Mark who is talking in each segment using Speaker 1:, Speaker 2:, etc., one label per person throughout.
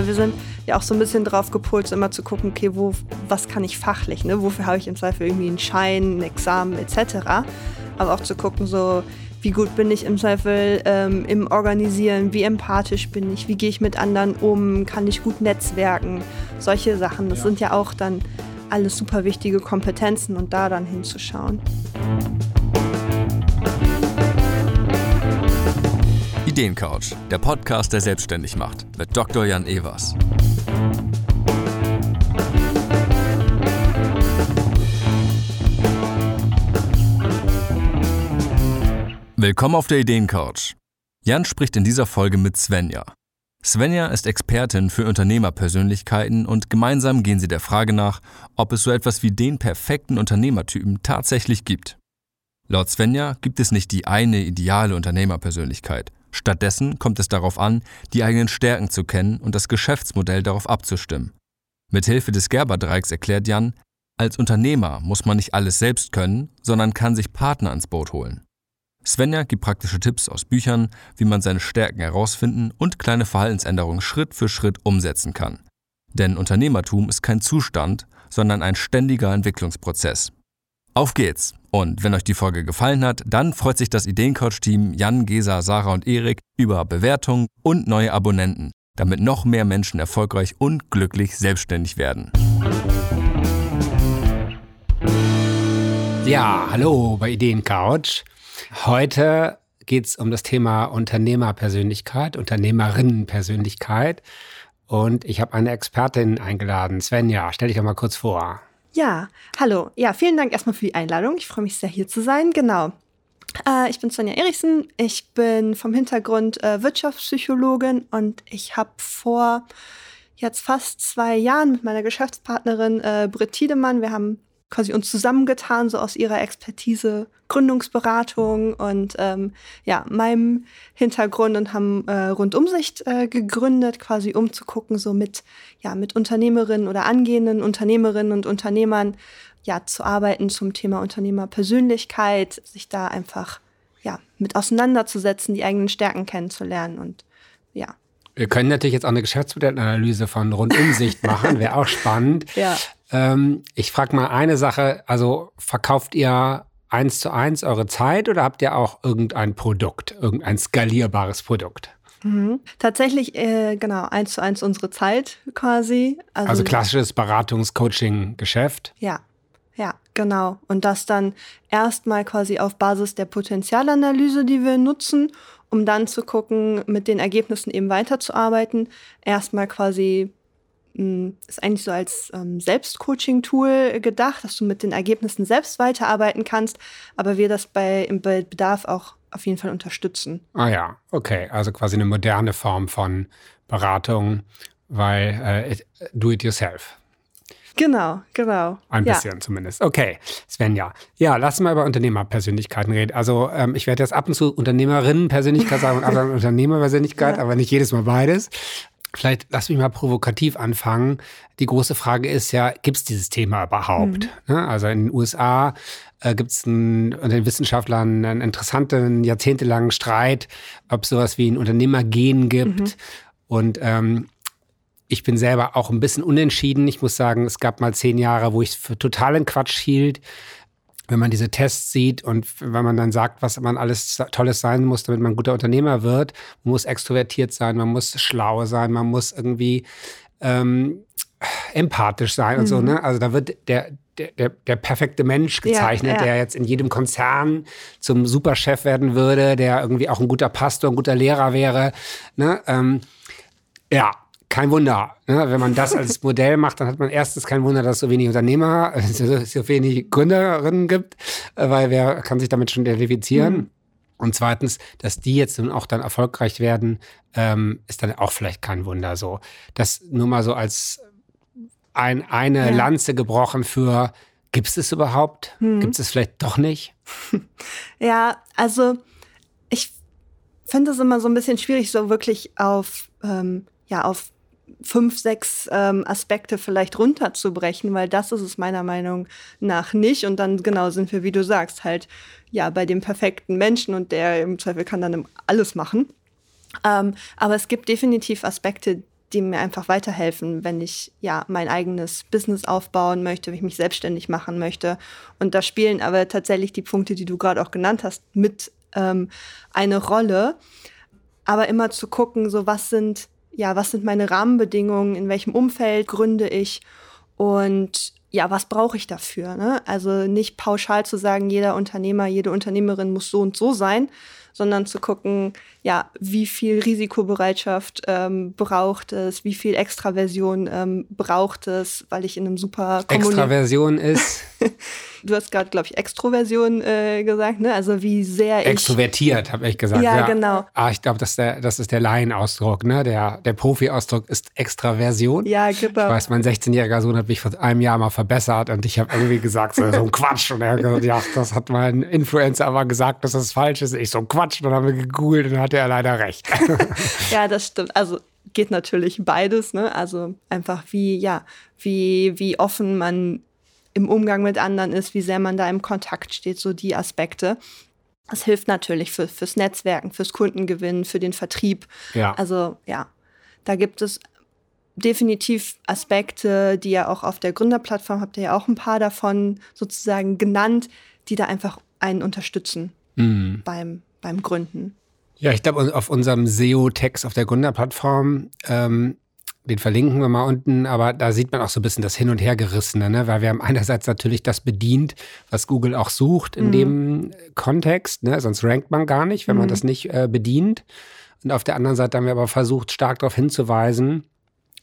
Speaker 1: weil wir sind ja auch so ein bisschen drauf gepolt, immer zu gucken, okay, wo, was kann ich fachlich, ne? wofür habe ich im Zweifel irgendwie einen Schein, ein Examen etc. Aber auch zu gucken, so wie gut bin ich im Zweifel ähm, im Organisieren, wie empathisch bin ich, wie gehe ich mit anderen um, kann ich gut netzwerken, solche Sachen. Das ja. sind ja auch dann alles super wichtige Kompetenzen und da dann hinzuschauen.
Speaker 2: Ideencouch, der Podcast, der selbstständig macht, mit Dr. Jan Evers. Willkommen auf der Ideencouch. Jan spricht in dieser Folge mit Svenja. Svenja ist Expertin für Unternehmerpersönlichkeiten und gemeinsam gehen sie der Frage nach, ob es so etwas wie den perfekten Unternehmertypen tatsächlich gibt. Laut Svenja gibt es nicht die eine ideale Unternehmerpersönlichkeit. Stattdessen kommt es darauf an, die eigenen Stärken zu kennen und das Geschäftsmodell darauf abzustimmen. Mithilfe des Gerber-Dreiecks erklärt Jan, als Unternehmer muss man nicht alles selbst können, sondern kann sich Partner ans Boot holen. Svenja gibt praktische Tipps aus Büchern, wie man seine Stärken herausfinden und kleine Verhaltensänderungen Schritt für Schritt umsetzen kann. Denn Unternehmertum ist kein Zustand, sondern ein ständiger Entwicklungsprozess. Auf geht's! Und wenn euch die Folge gefallen hat, dann freut sich das Ideencoach-Team Jan, Gesa, Sarah und Erik über Bewertungen und neue Abonnenten, damit noch mehr Menschen erfolgreich und glücklich selbstständig werden.
Speaker 3: Ja, hallo bei Ideencouch. Heute geht es um das Thema Unternehmerpersönlichkeit, Unternehmerinnenpersönlichkeit. Und ich habe eine Expertin eingeladen. Svenja, stell dich doch mal kurz vor.
Speaker 1: Ja, hallo. Ja, vielen Dank erstmal für die Einladung. Ich freue mich sehr, hier zu sein. Genau. Äh, ich bin Sonja Erichsen. Ich bin vom Hintergrund äh, Wirtschaftspsychologin und ich habe vor jetzt fast zwei Jahren mit meiner Geschäftspartnerin äh, Britt Tiedemann, wir haben quasi uns zusammengetan, so aus ihrer Expertise Gründungsberatung und ähm, ja, meinem Hintergrund und haben äh, Rundumsicht äh, gegründet, quasi um zu gucken, so mit, ja, mit Unternehmerinnen oder angehenden Unternehmerinnen und Unternehmern ja, zu arbeiten zum Thema Unternehmerpersönlichkeit, sich da einfach ja, mit auseinanderzusetzen, die eigenen Stärken kennenzulernen und ja.
Speaker 3: Wir können natürlich jetzt auch eine Geschäftsmodellanalyse von Rundumsicht machen, wäre auch spannend.
Speaker 1: Ja.
Speaker 3: Ähm, ich frage mal eine Sache, also verkauft ihr eins zu eins eure Zeit oder habt ihr auch irgendein Produkt, irgendein skalierbares Produkt?
Speaker 1: Mhm. Tatsächlich, äh, genau, eins zu eins unsere Zeit quasi.
Speaker 3: Also, also klassisches Beratungs-Coaching-Geschäft.
Speaker 1: Ja, ja, genau. Und das dann erstmal quasi auf Basis der Potenzialanalyse, die wir nutzen, um dann zu gucken, mit den Ergebnissen eben weiterzuarbeiten. Erstmal quasi ist eigentlich so als ähm, Selbstcoaching-Tool gedacht, dass du mit den Ergebnissen selbst weiterarbeiten kannst, aber wir das bei, bei Bedarf auch auf jeden Fall unterstützen.
Speaker 3: Ah ja, okay. Also quasi eine moderne Form von Beratung, weil äh, do it yourself.
Speaker 1: Genau, genau.
Speaker 3: Ein ja. bisschen zumindest. Okay, Svenja. Ja, lass mal über Unternehmerpersönlichkeiten reden. Also ähm, ich werde jetzt ab und zu Unternehmerinnenpersönlichkeit sagen und ab und Unternehmerpersönlichkeit, ja. aber nicht jedes Mal beides. Vielleicht lass mich mal provokativ anfangen. Die große Frage ist ja, gibt es dieses Thema überhaupt? Mhm. Ne? Also in den USA äh, gibt es unter den Wissenschaftlern einen interessanten, jahrzehntelangen Streit, ob es sowas wie ein Unternehmergen gibt. Mhm. Und ähm, ich bin selber auch ein bisschen unentschieden. Ich muss sagen, es gab mal zehn Jahre, wo ich es für totalen Quatsch hielt wenn man diese Tests sieht und wenn man dann sagt, was man alles Tolles sein muss, damit man ein guter Unternehmer wird, man muss extrovertiert sein, man muss schlau sein, man muss irgendwie ähm, empathisch sein mhm. und so. Mhm. Ne? Also da wird der, der, der, der perfekte Mensch gezeichnet, ja, ja. der jetzt in jedem Konzern zum Superchef werden würde, der irgendwie auch ein guter Pastor, ein guter Lehrer wäre. Ne? Ähm, ja, kein Wunder. Ne? Wenn man das als Modell macht, dann hat man erstens kein Wunder, dass es so wenig Unternehmer, so wenig Gründerinnen gibt, äh, weil wer kann sich damit schon identifizieren? Mhm. Und zweitens, dass die jetzt nun auch dann erfolgreich werden, ähm, ist dann auch vielleicht kein Wunder so. Das nur mal so als ein, eine ja. Lanze gebrochen für, gibt es es überhaupt? Mhm. Gibt es es vielleicht doch nicht?
Speaker 1: Ja, also ich finde es immer so ein bisschen schwierig, so wirklich auf, ähm, ja, auf fünf, sechs ähm, Aspekte vielleicht runterzubrechen, weil das ist es meiner Meinung nach nicht. Und dann genau sind wir, wie du sagst, halt ja bei dem perfekten Menschen und der im Zweifel kann dann alles machen. Ähm, aber es gibt definitiv Aspekte, die mir einfach weiterhelfen, wenn ich ja mein eigenes Business aufbauen möchte, wenn ich mich selbstständig machen möchte. Und da spielen aber tatsächlich die Punkte, die du gerade auch genannt hast, mit ähm, eine Rolle. Aber immer zu gucken, so was sind, ja, was sind meine Rahmenbedingungen, in welchem Umfeld gründe ich und ja, was brauche ich dafür? Ne? Also nicht pauschal zu sagen, jeder Unternehmer, jede Unternehmerin muss so und so sein, sondern zu gucken, ja, wie viel Risikobereitschaft ähm, braucht es, wie viel Extraversion ähm, braucht es, weil ich in einem super
Speaker 3: Extraversion ist.
Speaker 1: du hast gerade, glaube ich, Extroversion äh, gesagt, ne? Also wie sehr ich.
Speaker 3: Extrovertiert, habe ich gesagt.
Speaker 1: Ja, ja. genau.
Speaker 3: Ah, ich glaube, das, das ist der Laienausdruck, ne? Der, der Profi-Ausdruck ist Extraversion.
Speaker 1: Ja, genau. Ich
Speaker 3: weiß, mein 16-jähriger Sohn hat mich vor einem Jahr mal verbessert und ich habe irgendwie gesagt, so, so ein Quatsch. Und er hat gesagt, ja, das hat mein Influencer aber gesagt, dass das falsch ist. Ich so, Quatsch. Und dann haben wir gegoogelt und dann hat er leider recht.
Speaker 1: ja, das stimmt. Also geht natürlich beides, ne? Also einfach wie, ja, wie, wie offen man im Umgang mit anderen ist, wie sehr man da im Kontakt steht, so die Aspekte. Das hilft natürlich für, fürs Netzwerken, fürs Kundengewinnen, für den Vertrieb. Ja. Also ja, da gibt es definitiv Aspekte, die ja auch auf der Gründerplattform habt ihr ja auch ein paar davon sozusagen genannt, die da einfach einen unterstützen mhm. beim, beim Gründen.
Speaker 3: Ja, ich glaube, auf unserem SEO-Text auf der Gründerplattform, ähm, den verlinken wir mal unten, aber da sieht man auch so ein bisschen das Hin- und Hergerissene, ne? weil wir haben einerseits natürlich das bedient, was Google auch sucht in mhm. dem Kontext, ne? sonst rankt man gar nicht, wenn mhm. man das nicht äh, bedient. Und auf der anderen Seite haben wir aber versucht, stark darauf hinzuweisen,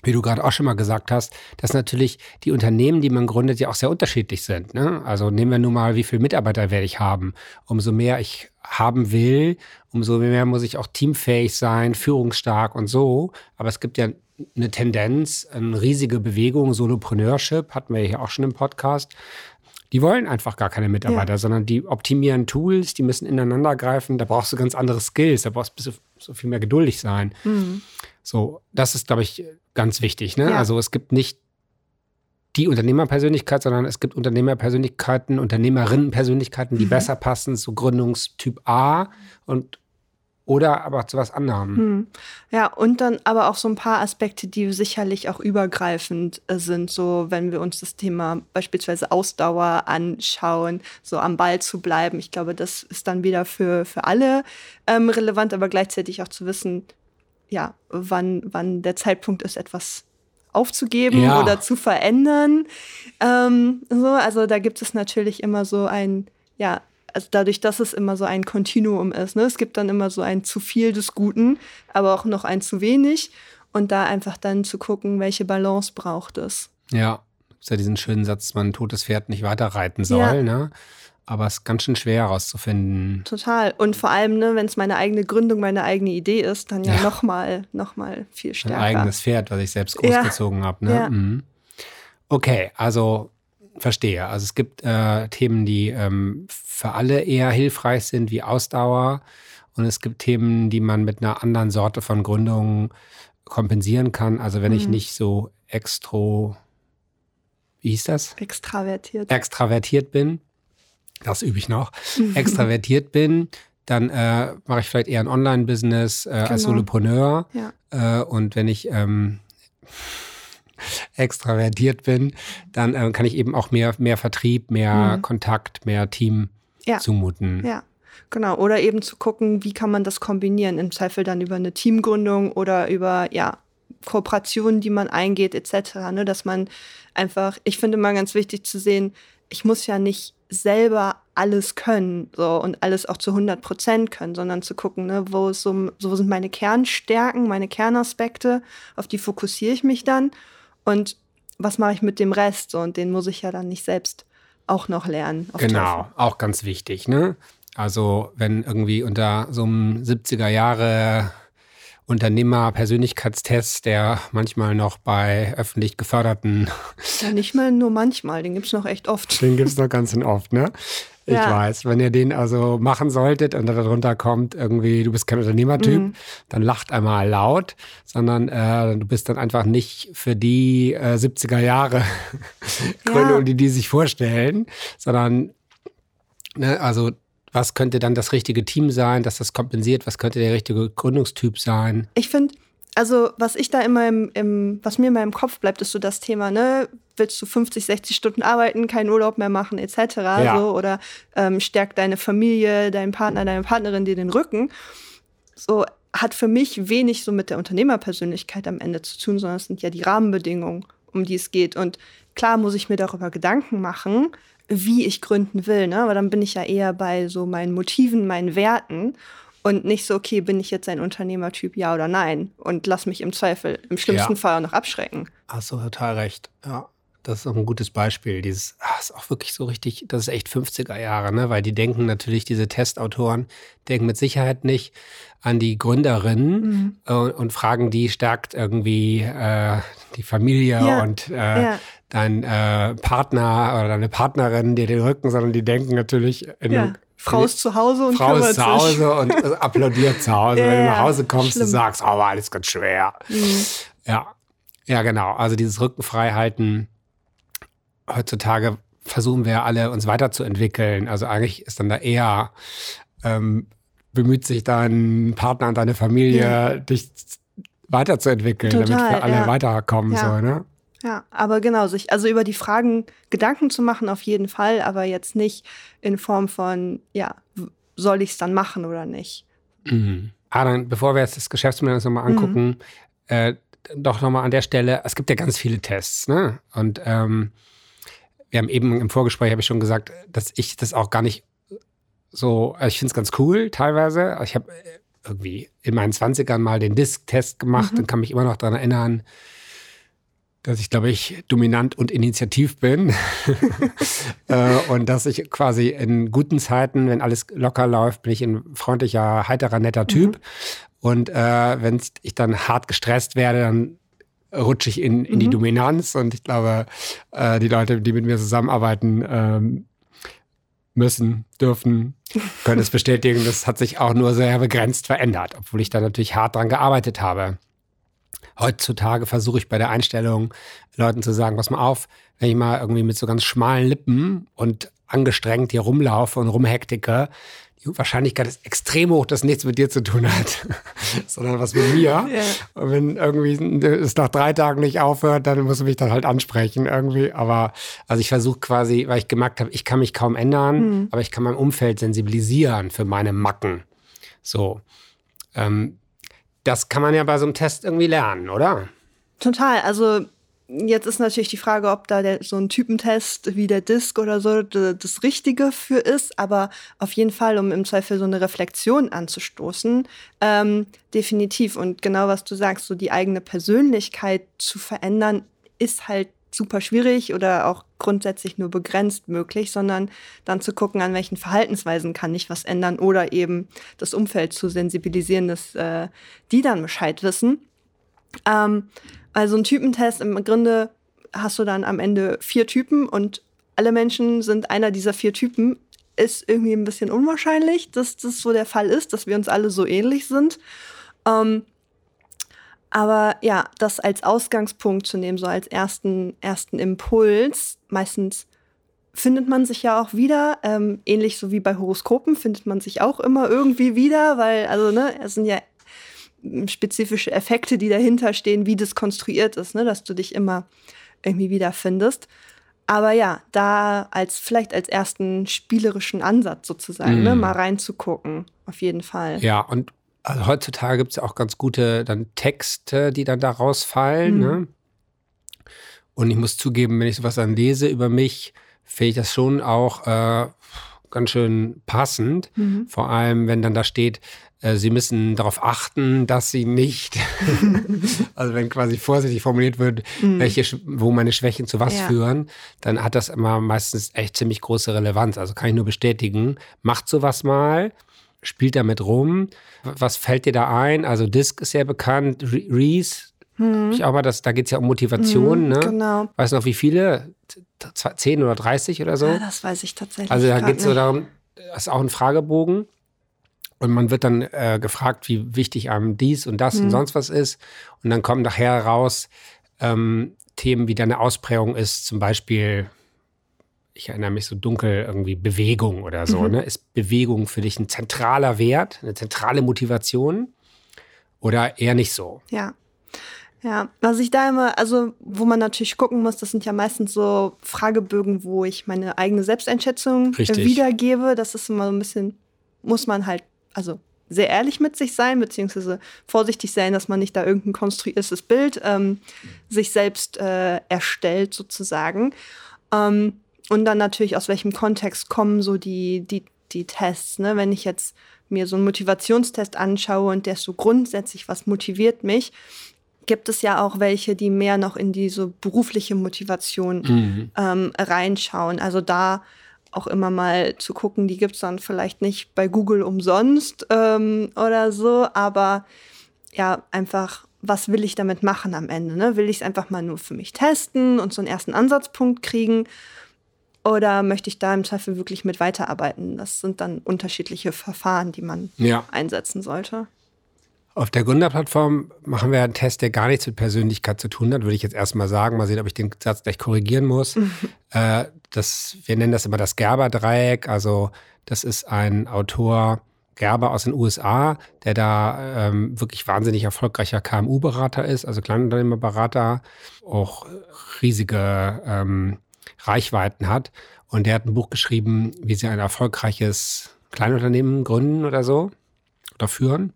Speaker 3: wie du gerade auch schon mal gesagt hast, dass natürlich die Unternehmen, die man gründet, ja auch sehr unterschiedlich sind. Ne? Also nehmen wir nun mal, wie viele Mitarbeiter werde ich haben. Umso mehr ich haben will, umso mehr muss ich auch teamfähig sein, führungsstark und so. Aber es gibt ja eine Tendenz, eine riesige Bewegung, Solopreneurship, hatten wir ja auch schon im Podcast. Die wollen einfach gar keine Mitarbeiter, ja. sondern die optimieren Tools, die müssen ineinander greifen. Da brauchst du ganz andere Skills, da brauchst du so viel mehr geduldig sein. Mhm. So, das ist, glaube ich, ganz wichtig. Ne? Ja. Also es gibt nicht die Unternehmerpersönlichkeit, sondern es gibt Unternehmerpersönlichkeiten, Unternehmerinnenpersönlichkeiten, die mhm. besser passen zu Gründungstyp A und oder aber zu was anderem. Hm.
Speaker 1: Ja, und dann aber auch so ein paar Aspekte, die sicherlich auch übergreifend äh, sind, so wenn wir uns das Thema beispielsweise Ausdauer anschauen, so am Ball zu bleiben. Ich glaube, das ist dann wieder für, für alle ähm, relevant, aber gleichzeitig auch zu wissen, ja, wann, wann der Zeitpunkt ist, etwas aufzugeben ja. oder zu verändern. Ähm, so, also da gibt es natürlich immer so ein, ja, also dadurch, dass es immer so ein Kontinuum ist. Ne? Es gibt dann immer so ein zu viel des Guten, aber auch noch ein zu wenig. Und da einfach dann zu gucken, welche Balance braucht es.
Speaker 3: Ja, ist ja diesen schönen Satz, man ein totes Pferd nicht weiter reiten soll. Ja. Ne? Aber es ist ganz schön schwer herauszufinden.
Speaker 1: Total. Und vor allem, ne, wenn es meine eigene Gründung, meine eigene Idee ist, dann ja, ja. nochmal noch mal viel stärker.
Speaker 3: Ein eigenes Pferd, was ich selbst großgezogen ja. habe. Ne? Ja. Mhm. Okay, also verstehe. Also es gibt äh, Themen, die ähm, für alle eher hilfreich sind, wie Ausdauer. Und es gibt Themen, die man mit einer anderen Sorte von Gründung kompensieren kann. Also wenn mhm. ich nicht so extro, wie hieß das?
Speaker 1: Extravertiert.
Speaker 3: Extravertiert bin das übe ich noch, extravertiert bin, dann äh, mache ich vielleicht eher ein Online-Business äh, genau. als Solopreneur. Ja. Äh, und wenn ich ähm, extravertiert bin, dann äh, kann ich eben auch mehr, mehr Vertrieb, mehr mhm. Kontakt, mehr Team ja. zumuten.
Speaker 1: Ja. Genau, oder eben zu gucken, wie kann man das kombinieren, im Zweifel dann über eine Teamgründung oder über, ja, Kooperationen, die man eingeht, etc. Ne, dass man einfach, ich finde mal ganz wichtig zu sehen, ich muss ja nicht selber alles können so und alles auch zu 100 Prozent können, sondern zu gucken, ne, wo, so, so sind meine Kernstärken, meine Kernaspekte, auf die fokussiere ich mich dann und was mache ich mit dem Rest so, und den muss ich ja dann nicht selbst auch noch lernen.
Speaker 3: Genau, Teufel. auch ganz wichtig. Ne? Also wenn irgendwie unter so einem 70er Jahre Unternehmer-Persönlichkeitstest, der manchmal noch bei öffentlich geförderten.
Speaker 1: Ja, nicht mal nur manchmal, den gibt es noch echt oft.
Speaker 3: Den gibt es noch ganz oft, ne? Ich ja. weiß. Wenn ihr den also machen solltet und darunter kommt, irgendwie, du bist kein Unternehmertyp, mhm. dann lacht einmal laut, sondern äh, du bist dann einfach nicht für die äh, 70er Jahre Gründung, ja. die die sich vorstellen, sondern ne, also was könnte dann das richtige Team sein, dass das kompensiert? Was könnte der richtige Gründungstyp sein?
Speaker 1: Ich finde, also was ich da immer im, im, was mir immer im Kopf bleibt, ist so das Thema, ne, willst du 50, 60 Stunden arbeiten, keinen Urlaub mehr machen, etc. Ja. So, oder ähm, stärkt deine Familie, dein Partner, deine Partnerin dir den Rücken. So hat für mich wenig so mit der Unternehmerpersönlichkeit am Ende zu tun, sondern es sind ja die Rahmenbedingungen, um die es geht. Und klar muss ich mir darüber Gedanken machen, wie ich gründen will, ne? aber dann bin ich ja eher bei so meinen Motiven, meinen Werten und nicht so, okay, bin ich jetzt ein Unternehmertyp, ja oder nein? Und lass mich im Zweifel, im schlimmsten ja. Fall auch noch abschrecken.
Speaker 3: Hast du total recht. Ja, das ist auch ein gutes Beispiel. Dieses, ach, ist auch wirklich so richtig, das ist echt 50er Jahre, ne? Weil die denken natürlich, diese Testautoren denken mit Sicherheit nicht an die Gründerin mhm. äh, und fragen, die stärkt irgendwie äh, die Familie ja. und äh, ja. Dein äh, Partner oder deine Partnerin dir den Rücken, sondern die denken natürlich in
Speaker 1: ja. Frau ist zu Hause und
Speaker 3: Frau
Speaker 1: ist
Speaker 3: zu Hause und applaudiert zu Hause. ja, Wenn du nach Hause kommst schlimm. und sagst, oh, war alles ganz schwer. Mhm. Ja. Ja, genau. Also dieses Rückenfreihalten. Heutzutage versuchen wir alle, uns weiterzuentwickeln. Also eigentlich ist dann da eher, ähm, bemüht sich dein Partner und deine Familie, ja. dich weiterzuentwickeln, Total, damit wir alle ja. weiterkommen. Ja. So, ne?
Speaker 1: Ja, aber genau, sich also über die Fragen Gedanken zu machen, auf jeden Fall, aber jetzt nicht in Form von, ja, soll ich es dann machen oder nicht.
Speaker 3: Mhm. Ah, dann, bevor wir jetzt das Geschäftsmodell nochmal angucken, mhm. äh, doch nochmal an der Stelle, es gibt ja ganz viele Tests, ne? Und ähm, wir haben eben im Vorgespräch, habe ich schon gesagt, dass ich das auch gar nicht so, also ich finde es ganz cool teilweise. Ich habe äh, irgendwie in meinen 20ern mal den Disk-Test gemacht mhm. und kann mich immer noch daran erinnern, dass ich, glaube ich, dominant und initiativ bin. äh, und dass ich quasi in guten Zeiten, wenn alles locker läuft, bin ich ein freundlicher, heiterer, netter Typ. Mhm. Und äh, wenn ich dann hart gestresst werde, dann rutsche ich in, in mhm. die Dominanz. Und ich glaube, äh, die Leute, die mit mir zusammenarbeiten, ähm, müssen, dürfen, können es bestätigen. Das hat sich auch nur sehr begrenzt verändert, obwohl ich da natürlich hart dran gearbeitet habe heutzutage versuche ich bei der Einstellung Leuten zu sagen, pass mal auf, wenn ich mal irgendwie mit so ganz schmalen Lippen und angestrengt hier rumlaufe und rumhektike, die Wahrscheinlichkeit ist extrem hoch, dass nichts mit dir zu tun hat, sondern was mit mir. Ja. Und wenn irgendwie es nach drei Tagen nicht aufhört, dann muss ich mich dann halt ansprechen irgendwie. Aber also ich versuche quasi, weil ich gemerkt habe, ich kann mich kaum ändern, mhm. aber ich kann mein Umfeld sensibilisieren für meine Macken. So. Ähm, das kann man ja bei so einem Test irgendwie lernen, oder?
Speaker 1: Total. Also jetzt ist natürlich die Frage, ob da der, so ein Typentest wie der Disk oder so das Richtige für ist. Aber auf jeden Fall, um im Zweifel so eine Reflexion anzustoßen, ähm, definitiv. Und genau was du sagst, so die eigene Persönlichkeit zu verändern, ist halt super schwierig oder auch grundsätzlich nur begrenzt möglich, sondern dann zu gucken, an welchen Verhaltensweisen kann ich was ändern oder eben das Umfeld zu sensibilisieren, dass äh, die dann Bescheid wissen. Ähm, also ein Typentest im Grunde hast du dann am Ende vier Typen und alle Menschen sind einer dieser vier Typen. Ist irgendwie ein bisschen unwahrscheinlich, dass das so der Fall ist, dass wir uns alle so ähnlich sind. Ähm, aber ja, das als Ausgangspunkt zu nehmen, so als ersten, ersten Impuls, meistens findet man sich ja auch wieder, ähm, ähnlich so wie bei Horoskopen findet man sich auch immer irgendwie wieder, weil, also, ne, es sind ja spezifische Effekte, die dahinter stehen, wie das konstruiert ist, ne, dass du dich immer irgendwie wiederfindest. Aber ja, da als vielleicht als ersten spielerischen Ansatz sozusagen, mm. ne, mhm. mal reinzugucken, auf jeden Fall.
Speaker 3: Ja, und also heutzutage gibt es ja auch ganz gute dann Texte, die dann da rausfallen. Mhm. Ne? Und ich muss zugeben, wenn ich sowas dann lese über mich, finde ich das schon auch äh, ganz schön passend. Mhm. Vor allem, wenn dann da steht, äh, Sie müssen darauf achten, dass Sie nicht, also wenn quasi vorsichtig formuliert wird, mhm. welche, wo meine Schwächen zu was ja. führen, dann hat das immer meistens echt ziemlich große Relevanz. Also kann ich nur bestätigen, macht sowas mal spielt damit rum. Was fällt dir da ein? Also Disc ist ja bekannt, Reese, hm. ich auch mal, das, da geht es ja um Motivation. Hm, ne? Genau. Weißt du noch, wie viele? Zehn oder 30 oder so?
Speaker 1: Ja, das weiß ich tatsächlich.
Speaker 3: Also da geht es so darum, das ist auch ein Fragebogen. Und man wird dann äh, gefragt, wie wichtig einem dies und das hm. und sonst was ist. Und dann kommen nachher raus ähm, Themen, wie deine Ausprägung ist, zum Beispiel ich erinnere mich so dunkel, irgendwie Bewegung oder so. Mhm. Ne? Ist Bewegung für dich ein zentraler Wert, eine zentrale Motivation oder eher nicht so?
Speaker 1: Ja. Ja, was ich da immer, also wo man natürlich gucken muss, das sind ja meistens so Fragebögen, wo ich meine eigene Selbsteinschätzung äh,
Speaker 3: Richtig.
Speaker 1: wiedergebe. Das ist immer so ein bisschen, muss man halt, also sehr ehrlich mit sich sein, beziehungsweise vorsichtig sein, dass man nicht da irgendein konstruiertes Bild ähm, sich selbst äh, erstellt, sozusagen. Ähm, und dann natürlich, aus welchem Kontext kommen so die, die, die Tests. Ne? Wenn ich jetzt mir so einen Motivationstest anschaue und der ist so grundsätzlich, was motiviert mich, gibt es ja auch welche, die mehr noch in diese berufliche Motivation
Speaker 3: Mhm.
Speaker 1: ähm, reinschauen. Also da auch immer mal zu gucken, die gibt es dann vielleicht nicht bei Google umsonst ähm, oder so, aber ja, einfach, was will ich damit machen am Ende? Ne? Will ich es einfach mal nur für mich testen und so einen ersten Ansatzpunkt kriegen? Oder möchte ich da im Zweifel wirklich mit weiterarbeiten? Das sind dann unterschiedliche Verfahren, die man
Speaker 3: Ja.
Speaker 1: einsetzen sollte.
Speaker 3: Auf der Gründerplattform machen wir einen Test, der gar nichts mit Persönlichkeit zu tun hat, würde ich jetzt erstmal sagen. Mal sehen, ob ich den Satz gleich korrigieren muss. äh, das, wir nennen das immer das Gerber-Dreieck. Also, das ist ein Autor, Gerber aus den USA, der da ähm, wirklich wahnsinnig erfolgreicher KMU-Berater ist, also Kleinunternehmerberater, auch riesige ähm, Reichweiten hat. Und der hat ein Buch geschrieben, wie sie ein erfolgreiches Kleinunternehmen gründen oder so oder führen.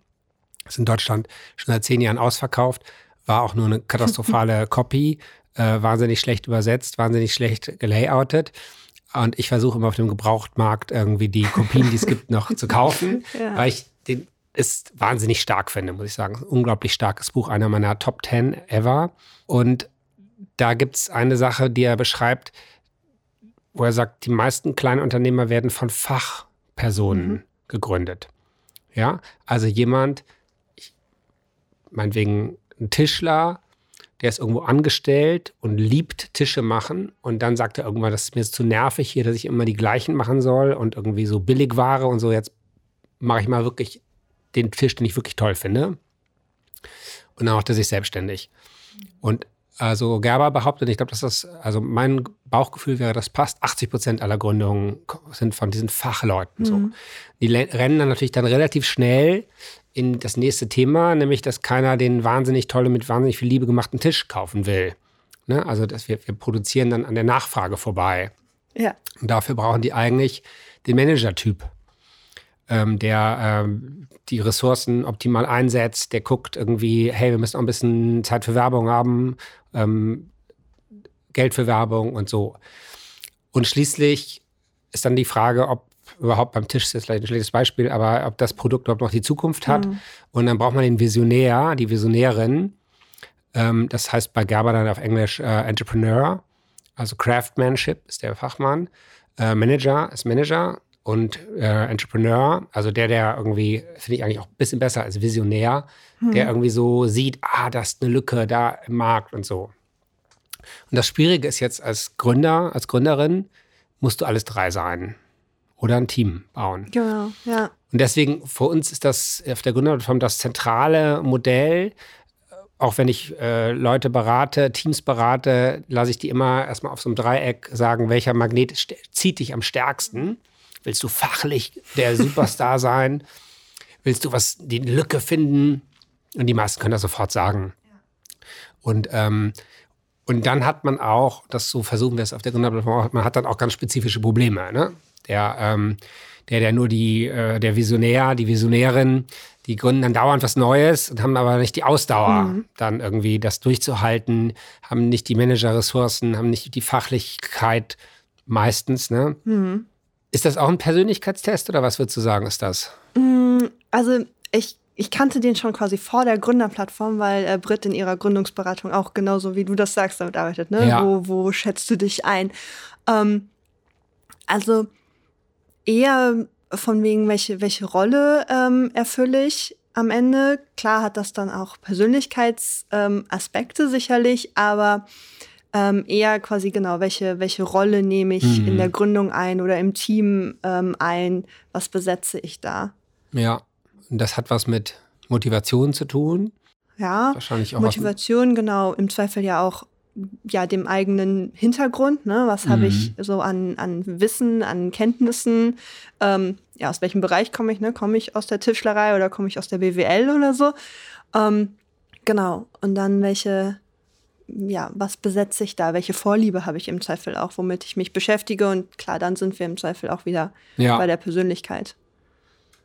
Speaker 3: Ist in Deutschland schon seit zehn Jahren ausverkauft, war auch nur eine katastrophale Copy, äh, wahnsinnig schlecht übersetzt, wahnsinnig schlecht gelayoutet. Und ich versuche immer auf dem Gebrauchtmarkt irgendwie die Kopien, die es gibt, noch zu kaufen,
Speaker 1: Ja.
Speaker 3: weil ich den ist wahnsinnig stark finde, muss ich sagen. Ein unglaublich starkes Buch, einer meiner Top 10 ever. Und da gibt es eine Sache, die er beschreibt, wo er sagt, die meisten kleinen Unternehmer werden von Fachpersonen gegründet. Ja, also jemand, ich, meinetwegen ein Tischler, der ist irgendwo angestellt und liebt Tische machen und dann sagt er irgendwann, das ist mir zu nervig hier, dass ich immer die gleichen machen soll und irgendwie so Billigware und so, jetzt mache ich mal wirklich den Tisch, den ich wirklich toll finde. Und dann macht er sich selbstständig. Und also Gerber behauptet, ich glaube, dass das, also mein Bauchgefühl wäre, das passt. 80 Prozent aller Gründungen sind von diesen Fachleuten so. Die rennen dann natürlich dann relativ schnell in das nächste Thema, nämlich, dass keiner den wahnsinnig tolle, mit wahnsinnig viel Liebe gemachten Tisch kaufen will. Ne? Also, dass wir, wir produzieren dann an der Nachfrage vorbei.
Speaker 1: Ja.
Speaker 3: Und dafür brauchen die eigentlich den Manager-Typ, ähm, der ähm, die Ressourcen optimal einsetzt, der guckt irgendwie, hey, wir müssen auch ein bisschen Zeit für Werbung haben, ähm, Geld für Werbung und so. Und schließlich ist dann die Frage, ob überhaupt beim Tisch ist jetzt vielleicht ein schlechtes Beispiel, aber ob das Produkt überhaupt noch die Zukunft hat. Und dann braucht man den Visionär, die Visionärin. Ähm, das heißt bei Gerber dann auf Englisch äh, Entrepreneur. Also Craftsmanship ist der Fachmann. Äh, Manager ist Manager und äh, Entrepreneur, also der, der irgendwie, finde ich eigentlich auch ein bisschen besser als Visionär, der irgendwie so sieht, ah, da ist eine Lücke da im Markt und so. Und das Schwierige ist jetzt als Gründer, als Gründerin, musst du alles drei sein. Oder ein Team bauen.
Speaker 1: Genau, ja.
Speaker 3: Und deswegen, für uns ist das auf der Gründerplattform das zentrale Modell. Auch wenn ich äh, Leute berate, Teams berate, lasse ich die immer erstmal auf so einem Dreieck sagen, welcher Magnet zieht dich am stärksten. Willst du fachlich der Superstar sein? Willst du was, die Lücke finden? Und die meisten können das sofort sagen. Und, ähm, und dann hat man auch, das so versuchen wir es auf der Gründerplattform, man hat dann auch ganz spezifische Probleme. Ne? Der, ähm, der, der nur die, äh, der Visionär, die Visionärin, die gründen dann dauernd was Neues und haben aber nicht die Ausdauer, dann irgendwie das durchzuhalten, haben nicht die Managerressourcen, haben nicht die Fachlichkeit meistens. Ne? Ist das auch ein Persönlichkeitstest oder was würdest du sagen, ist das?
Speaker 1: Also ich, ich kannte den schon quasi vor der Gründerplattform, weil äh, Britt in ihrer Gründungsberatung auch genauso wie du das sagst damit arbeitet. Ne?
Speaker 3: Ja.
Speaker 1: Wo, wo schätzt du dich ein? Ähm, also eher von wegen, welche, welche Rolle ähm, erfülle ich am Ende. Klar hat das dann auch Persönlichkeitsaspekte ähm, sicherlich, aber ähm, eher quasi genau, welche, welche Rolle nehme ich in der Gründung ein oder im Team ähm, ein, was besetze ich da.
Speaker 3: Ja, das hat was mit Motivation zu tun.
Speaker 1: Ja,
Speaker 3: Wahrscheinlich auch
Speaker 1: Motivation, genau, im Zweifel ja auch ja dem eigenen Hintergrund, ne? Was habe ich
Speaker 3: Mhm.
Speaker 1: so an, an Wissen, an Kenntnissen? Ähm, ja, aus welchem Bereich komme ich, ne? Komme ich aus der Tischlerei oder komme ich aus der BWL oder so? Ähm, Genau. Und dann welche, ja, was besetze ich da? Welche Vorliebe habe ich im Zweifel auch, womit ich mich beschäftige? Und klar, dann sind wir im Zweifel auch wieder
Speaker 3: Ja.
Speaker 1: bei der Persönlichkeit.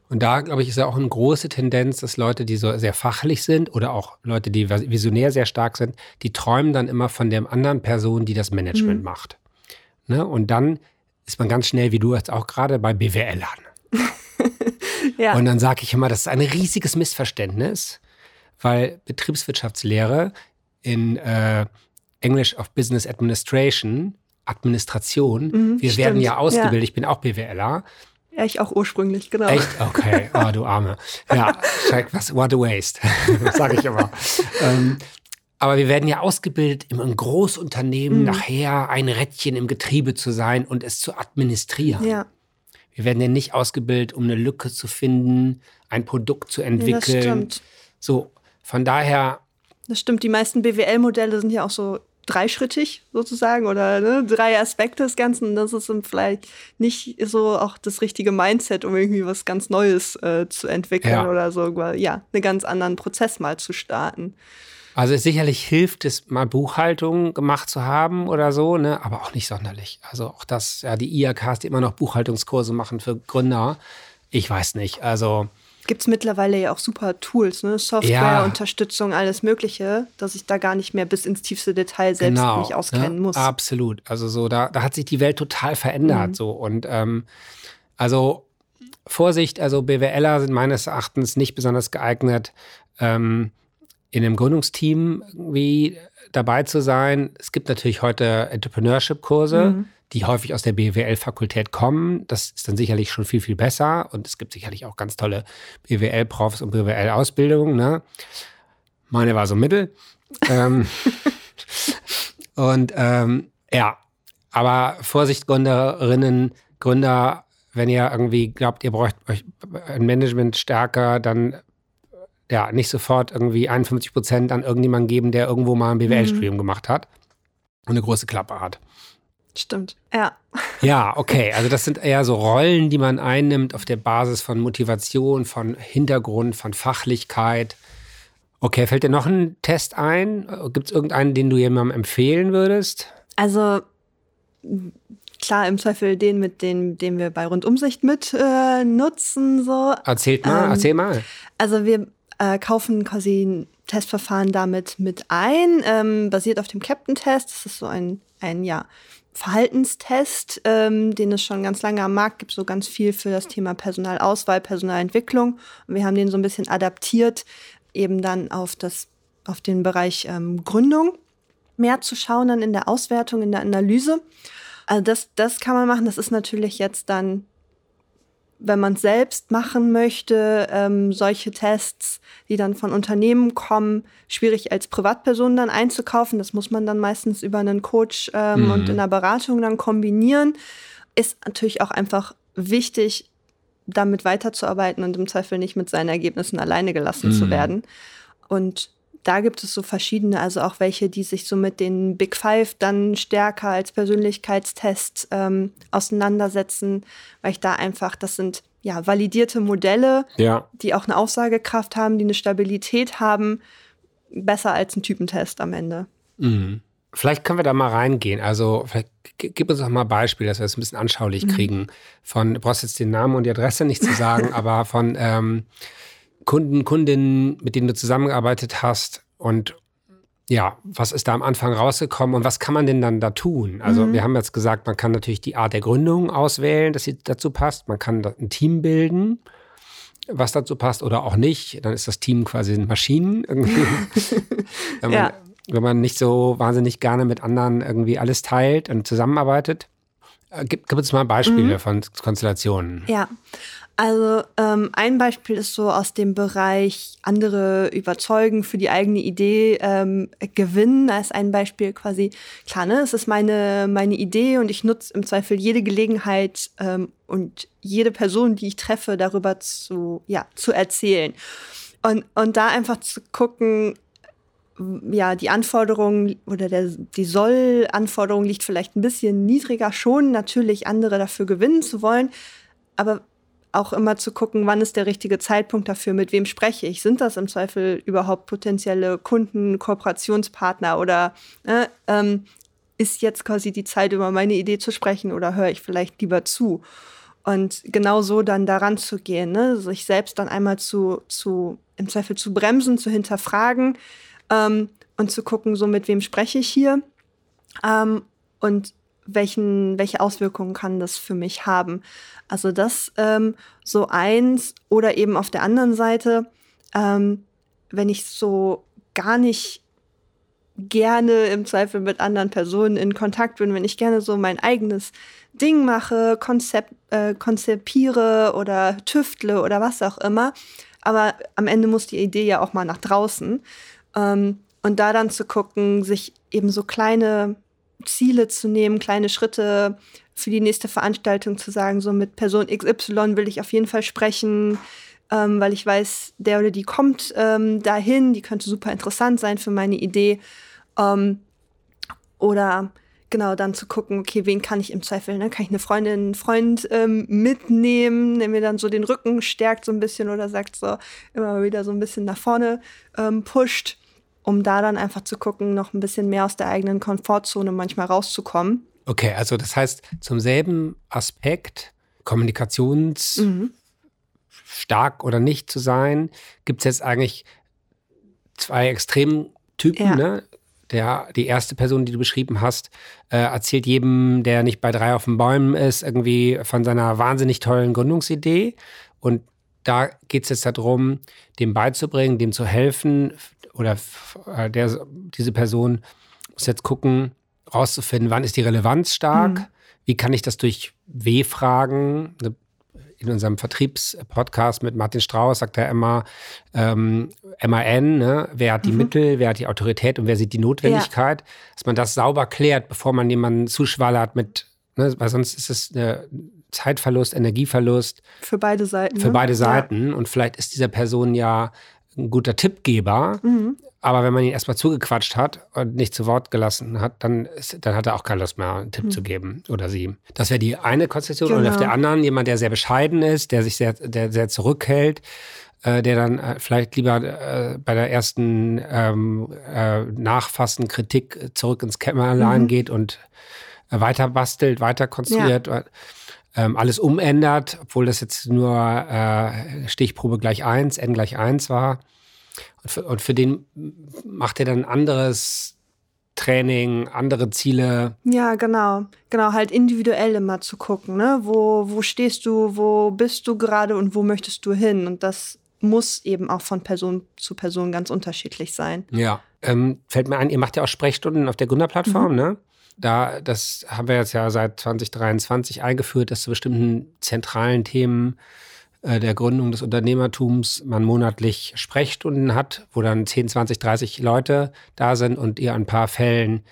Speaker 3: Und da, glaube ich, ist ja auch eine große Tendenz, dass Leute, die so sehr fachlich sind oder auch Leute, die visionär sehr stark sind, die träumen dann immer von der anderen Person, die das Management macht. Ne? Und dann ist man ganz schnell, wie du jetzt auch gerade, bei BWLern.
Speaker 1: Ja.
Speaker 3: Und dann sage ich immer, das ist ein riesiges Missverständnis, weil Betriebswirtschaftslehre in äh, English of Business Administration, Administration,
Speaker 1: Mhm,
Speaker 3: wir werden
Speaker 1: stimmt,
Speaker 3: ja
Speaker 1: ja.
Speaker 3: ausgebildet, ich bin auch BWLer.
Speaker 1: ja, ich auch ursprünglich, genau.
Speaker 3: Echt? Okay, oh, du Arme. Ja, check, was, what a waste, sage ich immer. ähm, aber wir werden ja ausgebildet, im Großunternehmen
Speaker 1: Mhm.
Speaker 3: nachher ein Rädchen im Getriebe zu sein und es zu administrieren.
Speaker 1: Ja,
Speaker 3: Wir werden ja nicht ausgebildet, um eine Lücke zu finden, ein Produkt zu entwickeln.
Speaker 1: das stimmt.
Speaker 3: So, von daher,
Speaker 1: Das stimmt. Die meisten BWL-Modelle sind ja auch so dreischrittig sozusagen oder ne, drei Aspekte des Ganzen. Das ist vielleicht nicht so auch das richtige Mindset, um irgendwie was ganz Neues äh, zu entwickeln
Speaker 3: Ja.
Speaker 1: oder so. Ja, einen ganz anderen Prozess mal zu starten.
Speaker 3: also sicherlich hilft es, mal Buchhaltung gemacht zu haben oder so, ne? aber auch nicht sonderlich. Also auch das, ja, die IAKs, die immer noch Buchhaltungskurse machen für Gründer, ich weiß nicht. Also,
Speaker 1: Gibt es mittlerweile ja auch super Tools, ne? Software,
Speaker 3: Ja.
Speaker 1: Unterstützung, alles Mögliche, dass ich da gar nicht mehr bis ins tiefste Detail selbst
Speaker 3: genau,
Speaker 1: mich auskennen
Speaker 3: ne?
Speaker 1: muss.
Speaker 3: Absolut. Also so, da, da hat sich die Welt total verändert.
Speaker 1: Mhm.
Speaker 3: So. Und ähm, also Vorsicht, also BWLer sind meines Erachtens nicht besonders geeignet, ähm, in einem Gründungsteam irgendwie dabei zu sein. Es gibt natürlich heute Entrepreneurship-Kurse,
Speaker 1: Mhm.
Speaker 3: Die häufig aus der BWL-Fakultät kommen. Das ist dann sicherlich schon viel, viel besser. Und es gibt sicherlich auch ganz tolle BWL-Profs und BWL-Ausbildungen. Ne? Meine war so mittel. ähm, und ähm, ja, aber Vorsicht, Gründerinnen, Gründer, wenn ihr irgendwie glaubt, ihr braucht euch ein Management stärker, dann ja, nicht sofort irgendwie 51 Prozent an irgendjemanden geben, der irgendwo mal ein BWL-Studium gemacht hat und eine große Klappe hat.
Speaker 1: Stimmt. Ja.
Speaker 3: Ja, okay. Also das sind eher so Rollen, die man einnimmt auf der Basis von Motivation, von Hintergrund, von Fachlichkeit. Okay, fällt dir noch ein Test ein? Gibt es irgendeinen, den du jemandem empfehlen würdest?
Speaker 1: Also klar, im Zweifel den, mit dem, den wir bei Rundumsicht mit äh, nutzen. So.
Speaker 3: Erzählt mal,
Speaker 1: Ähm,
Speaker 3: erzähl mal.
Speaker 1: Also wir äh, kaufen quasi ein Testverfahren damit mit ein, ähm, basiert auf dem Captain-Test. Das ist so ein, ein ja, Verhaltenstest, ähm, den es schon ganz lange am Markt gibt, so ganz viel für das Thema Personalauswahl, Personalentwicklung. Und wir haben den so ein bisschen adaptiert, eben dann auf, das, auf den Bereich ähm, Gründung mehr zu schauen, dann in der Auswertung, in der Analyse. Also das, das kann man machen. Das ist natürlich jetzt dann wenn man es selbst machen möchte, ähm, solche Tests, die dann von Unternehmen kommen, schwierig als Privatperson dann einzukaufen. Das muss man dann meistens über einen Coach ähm,
Speaker 3: Mhm.
Speaker 1: und in der Beratung dann kombinieren. Ist natürlich auch einfach wichtig, damit weiterzuarbeiten und im Zweifel nicht mit seinen Ergebnissen alleine gelassen zu
Speaker 3: Mhm.
Speaker 1: werden. Und da gibt es so verschiedene, also auch welche, die sich so mit den Big Five dann stärker als Persönlichkeitstest ähm, auseinandersetzen, weil ich da einfach, das sind ja validierte Modelle,
Speaker 3: Ja.
Speaker 1: die auch eine Aussagekraft haben, die eine Stabilität haben, besser als ein Typentest am Ende.
Speaker 3: Mhm. Vielleicht können wir da mal reingehen. Also, vielleicht gib uns doch mal ein Beispiel, dass wir es ein bisschen anschaulich kriegen. Von, du brauchst jetzt den Namen und die Adresse nicht zu sagen, aber von ähm, Kunden, Kundinnen, mit denen du zusammengearbeitet hast und ja, was ist da am Anfang rausgekommen und was kann man denn dann da tun? Also, wir haben jetzt gesagt, man kann natürlich die Art der Gründung auswählen, dass sie dazu passt. Man kann ein Team bilden, was dazu passt oder auch nicht. Dann ist das Team quasi Maschinen irgendwie. wenn, man,
Speaker 1: Ja.
Speaker 3: wenn man nicht so wahnsinnig gerne mit anderen irgendwie alles teilt und zusammenarbeitet. Äh, Gib, gib uns mal Beispiele von Konstellationen.
Speaker 1: Ja, also ähm, ein Beispiel ist so aus dem Bereich andere überzeugen für die eigene Idee ähm, gewinnen. Da ist ein Beispiel quasi, klar, ne, es ist meine, meine Idee und ich nutze im Zweifel jede Gelegenheit ähm, und jede Person, die ich treffe, darüber zu, ja, zu erzählen. Und, und da einfach zu gucken, ja, die Anforderung oder der, die Soll-Anforderung liegt vielleicht ein bisschen niedriger, schon natürlich andere dafür gewinnen zu wollen, aber auch immer zu gucken, wann ist der richtige Zeitpunkt dafür, mit wem spreche ich. Sind das im Zweifel überhaupt potenzielle Kunden, Kooperationspartner oder äh, ähm, ist jetzt quasi die Zeit, über meine Idee zu sprechen oder höre ich vielleicht lieber zu? Und genau so dann daran zu gehen, ne? sich selbst dann einmal zu, zu, im Zweifel zu bremsen, zu hinterfragen ähm, und zu gucken, so mit wem spreche ich hier ähm, und welchen, welche Auswirkungen kann das für mich haben. Also das ähm, so eins oder eben auf der anderen Seite, ähm, wenn ich so gar nicht gerne im Zweifel mit anderen Personen in Kontakt bin, wenn ich gerne so mein eigenes Ding mache, Konzept, äh, konzipiere oder tüftle oder was auch immer. Aber am Ende muss die Idee ja auch mal nach draußen. Ähm, und da dann zu gucken, sich eben so kleine Ziele zu nehmen, kleine Schritte für die nächste Veranstaltung zu sagen, so mit Person XY will ich auf jeden Fall sprechen, ähm, weil ich weiß, der oder die kommt ähm, dahin, die könnte super interessant sein für meine Idee. Ähm, oder genau dann zu gucken, okay, wen kann ich im Zweifel, ne? kann ich eine Freundin, einen Freund ähm, mitnehmen, der mir dann so den Rücken stärkt so ein bisschen oder sagt so immer wieder so ein bisschen nach vorne ähm, pusht, um da dann einfach zu gucken, noch ein bisschen mehr aus der eigenen Komfortzone manchmal rauszukommen.
Speaker 3: Okay, also das heißt, zum selben Aspekt, Kommunikations mhm. oder nicht zu sein, gibt es jetzt eigentlich zwei Extremtypen, ja. ne? der, die erste Person, die du beschrieben hast, äh, erzählt jedem, der nicht bei drei auf den Bäumen ist, irgendwie von seiner wahnsinnig tollen Gründungsidee. Und da geht es jetzt darum, dem beizubringen, dem zu helfen. Oder äh, der, diese Person muss jetzt gucken, rauszufinden, wann ist die Relevanz stark, mhm. wie kann ich das durch W-Fragen, eine in unserem Vertriebspodcast mit Martin Strauß sagt er immer, ähm, MAN, ne? wer hat die mhm. Mittel, wer hat die Autorität und wer sieht die Notwendigkeit, ja. dass man das sauber klärt, bevor man jemanden zuschwallert mit, ne? weil sonst ist es eine Zeitverlust, Energieverlust.
Speaker 1: Für beide Seiten.
Speaker 3: Für ne? beide Seiten. Ja. Und vielleicht ist dieser Person ja ein guter Tippgeber, mhm. Aber wenn man ihn erstmal zugequatscht hat und nicht zu Wort gelassen hat, dann, ist, dann hat er auch keine Lust mehr, einen Tipp hm. zu geben oder sie. Das wäre die eine Konstellation. Genau. Und auf genau. der anderen jemand, der sehr bescheiden ist, der sich sehr, der sehr zurückhält, äh, der dann äh, vielleicht lieber äh, bei der ersten ähm, äh, Nachfassen, Kritik zurück ins Kämmerlein mhm. geht und weiter bastelt, weiter konstruiert. Ja. Ähm, alles umändert, obwohl das jetzt nur äh, Stichprobe gleich eins, n gleich eins war. Und für, und für den macht er dann anderes Training, andere Ziele.
Speaker 1: Ja, genau. Genau, halt individuell immer zu gucken, ne? Wo, wo stehst du, wo bist du gerade und wo möchtest du hin? Und das muss eben auch von Person zu Person ganz unterschiedlich sein.
Speaker 3: Ja. Ähm, fällt mir ein, ihr macht ja auch Sprechstunden auf der Gründerplattform, mhm. ne? Da, das haben wir jetzt ja seit 2023 eingeführt, dass zu bestimmten zentralen Themen äh, der Gründung des Unternehmertums man monatlich Sprechstunden hat, wo dann 10, 20, 30 Leute da sind und ihr ein paar Fällen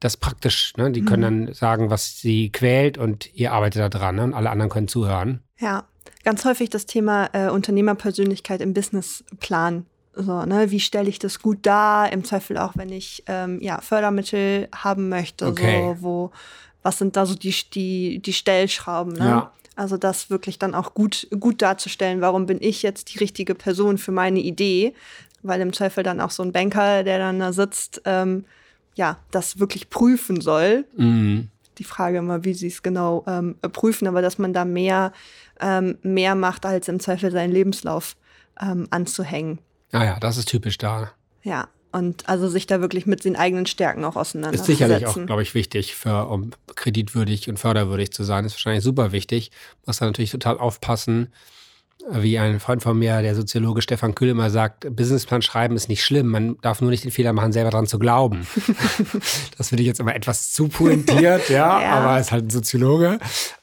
Speaker 3: das praktisch, ne? die können mhm. dann sagen, was sie quält und ihr arbeitet da dran ne? und alle anderen können zuhören.
Speaker 1: Ja, ganz häufig das Thema äh, Unternehmerpersönlichkeit im Businessplan. So, ne, wie stelle ich das gut dar? Im Zweifel auch, wenn ich ähm, ja, Fördermittel haben möchte, okay. so, wo, was sind da so die, die, die Stellschrauben? Ne? Ja. Also das wirklich dann auch gut, gut darzustellen, warum bin ich jetzt die richtige Person für meine Idee, weil im Zweifel dann auch so ein Banker, der dann da sitzt, ähm, ja, das wirklich prüfen soll. Mhm. Die Frage immer, wie sie es genau ähm, prüfen, aber dass man da mehr, ähm, mehr macht, als im Zweifel seinen Lebenslauf ähm, anzuhängen.
Speaker 3: Ah ja, das ist typisch da.
Speaker 1: Ja, und also sich da wirklich mit den eigenen Stärken auch auseinandersetzen.
Speaker 3: Ist sicherlich auch, glaube ich, wichtig, für, um kreditwürdig und förderwürdig zu sein. Ist wahrscheinlich super wichtig. Muss da natürlich total aufpassen. Wie ein Freund von mir, der Soziologe Stefan Kühl immer sagt, Businessplan schreiben ist nicht schlimm. Man darf nur nicht den Fehler machen, selber dran zu glauben. das finde ich jetzt immer etwas zu pointiert, ja, ja, aber ist halt ein Soziologe.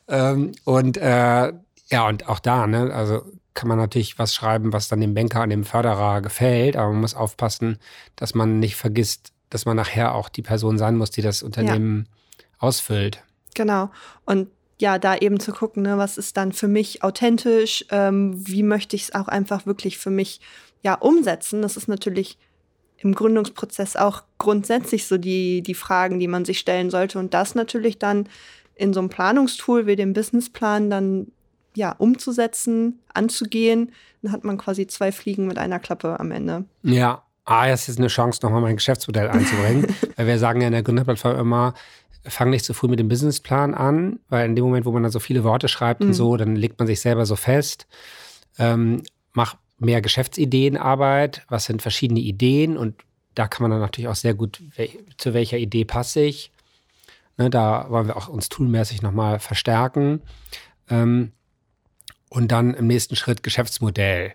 Speaker 3: Ähm, und äh, ja, und auch da, ne, also kann man natürlich was schreiben, was dann dem Banker und dem Förderer gefällt, aber man muss aufpassen, dass man nicht vergisst, dass man nachher auch die Person sein muss, die das Unternehmen ja. ausfüllt.
Speaker 1: Genau. Und ja, da eben zu gucken, ne, was ist dann für mich authentisch, ähm, wie möchte ich es auch einfach wirklich für mich ja umsetzen. Das ist natürlich im Gründungsprozess auch grundsätzlich so die, die Fragen, die man sich stellen sollte. Und das natürlich dann in so einem Planungstool wie dem Businessplan dann ja, umzusetzen, anzugehen. Dann hat man quasi zwei Fliegen mit einer Klappe am Ende.
Speaker 3: Ja, ah, das ist eine Chance, nochmal mein Geschäftsmodell einzubringen. weil wir sagen ja in der Gründerplattform immer, fang nicht zu früh mit dem Businessplan an, weil in dem Moment, wo man dann so viele Worte schreibt mhm. und so, dann legt man sich selber so fest. Ähm, mach mehr Geschäftsideenarbeit, was sind verschiedene Ideen und da kann man dann natürlich auch sehr gut, zu welcher Idee passe ich. Ne, da wollen wir auch uns toolmäßig nochmal verstärken. Ähm, und dann im nächsten Schritt Geschäftsmodell.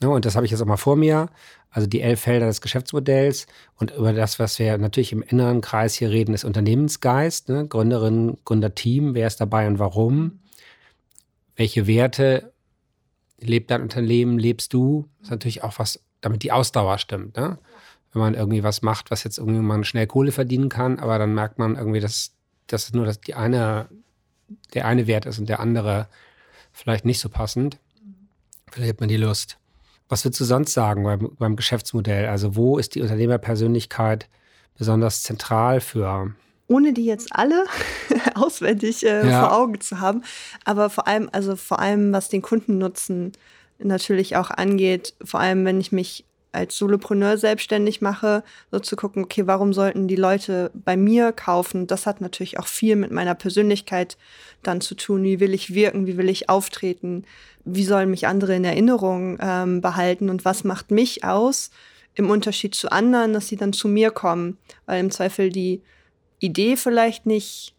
Speaker 3: Ne, und das habe ich jetzt auch mal vor mir. Also die elf Felder des Geschäftsmodells und über das, was wir natürlich im inneren Kreis hier reden, ist Unternehmensgeist, ne? Gründerin, Gründerteam, wer ist dabei und warum? Welche Werte lebt dein Unternehmen, lebst du? Das ist natürlich auch was, damit die Ausdauer stimmt. Ne? Wenn man irgendwie was macht, was jetzt irgendwie man schnell Kohle verdienen kann, aber dann merkt man irgendwie, dass das nur das die eine, der eine Wert ist und der andere vielleicht nicht so passend. Vielleicht hat man die Lust. Was würdest du sonst sagen beim, beim Geschäftsmodell? Also wo ist die Unternehmerpersönlichkeit besonders zentral für?
Speaker 1: Ohne die jetzt alle auswendig äh, ja. vor Augen zu haben, aber vor allem, also vor allem, was den Kundennutzen natürlich auch angeht, vor allem wenn ich mich als Solopreneur selbstständig mache, so zu gucken, okay, warum sollten die Leute bei mir kaufen? Das hat natürlich auch viel mit meiner Persönlichkeit dann zu tun. Wie will ich wirken? Wie will ich auftreten? Wie sollen mich andere in Erinnerung ähm, behalten? Und was macht mich aus im Unterschied zu anderen, dass sie dann zu mir kommen? Weil im Zweifel die Idee vielleicht nicht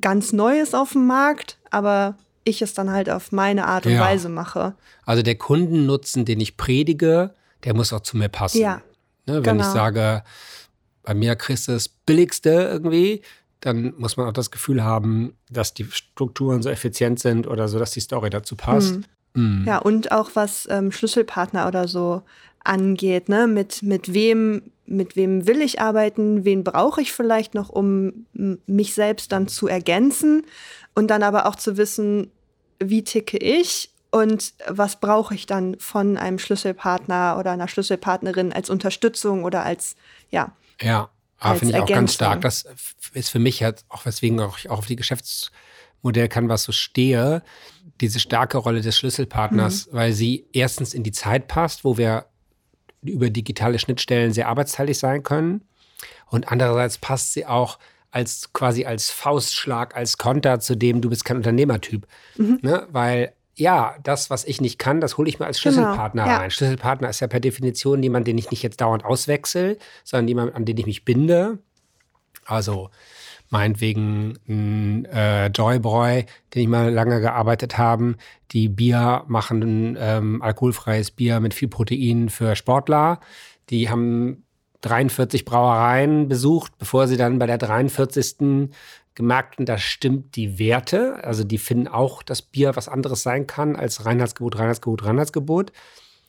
Speaker 1: ganz neu ist auf dem Markt, aber ich es dann halt auf meine Art und ja. Weise mache.
Speaker 3: Also der Kundennutzen, den ich predige, der muss auch zu mir passen. Ja, ne, wenn genau. ich sage, bei mir kriegst du das Billigste irgendwie, dann muss man auch das Gefühl haben, dass die Strukturen so effizient sind oder so, dass die Story dazu passt.
Speaker 1: Mhm. Mhm. Ja, und auch was ähm, Schlüsselpartner oder so angeht, ne? Mit, mit wem, mit wem will ich arbeiten, wen brauche ich vielleicht noch, um mich selbst dann zu ergänzen und dann aber auch zu wissen, wie ticke ich und was brauche ich dann von einem Schlüsselpartner oder einer Schlüsselpartnerin als Unterstützung oder als, ja.
Speaker 3: Ja, ah, finde ich auch ganz stark. Das ist für mich halt auch, weswegen ich auch auf die Geschäftsmodell kann, was so stehe, diese starke Rolle des Schlüsselpartners, mhm. weil sie erstens in die Zeit passt, wo wir über digitale Schnittstellen sehr arbeitsteilig sein können. Und andererseits passt sie auch als quasi als Faustschlag, als Konter zu dem, du bist kein Unternehmertyp. Mhm. Ne? Weil ja, das, was ich nicht kann, das hole ich mir als genau, Schlüsselpartner genau, ja. rein. Schlüsselpartner ist ja per Definition jemand, den ich nicht jetzt dauernd auswechsel, sondern jemand, an den ich mich binde. Also meinetwegen ein äh, Joyboy, den ich mal lange gearbeitet habe, die Bier machen, ähm, alkoholfreies Bier mit viel Protein für Sportler. Die haben 43 Brauereien besucht, bevor sie dann bei der 43 gemerkt, und da stimmt die Werte. Also die finden auch, dass Bier was anderes sein kann als Reinheitsgebot, Reinheitsgebot, Reinheitsgebot.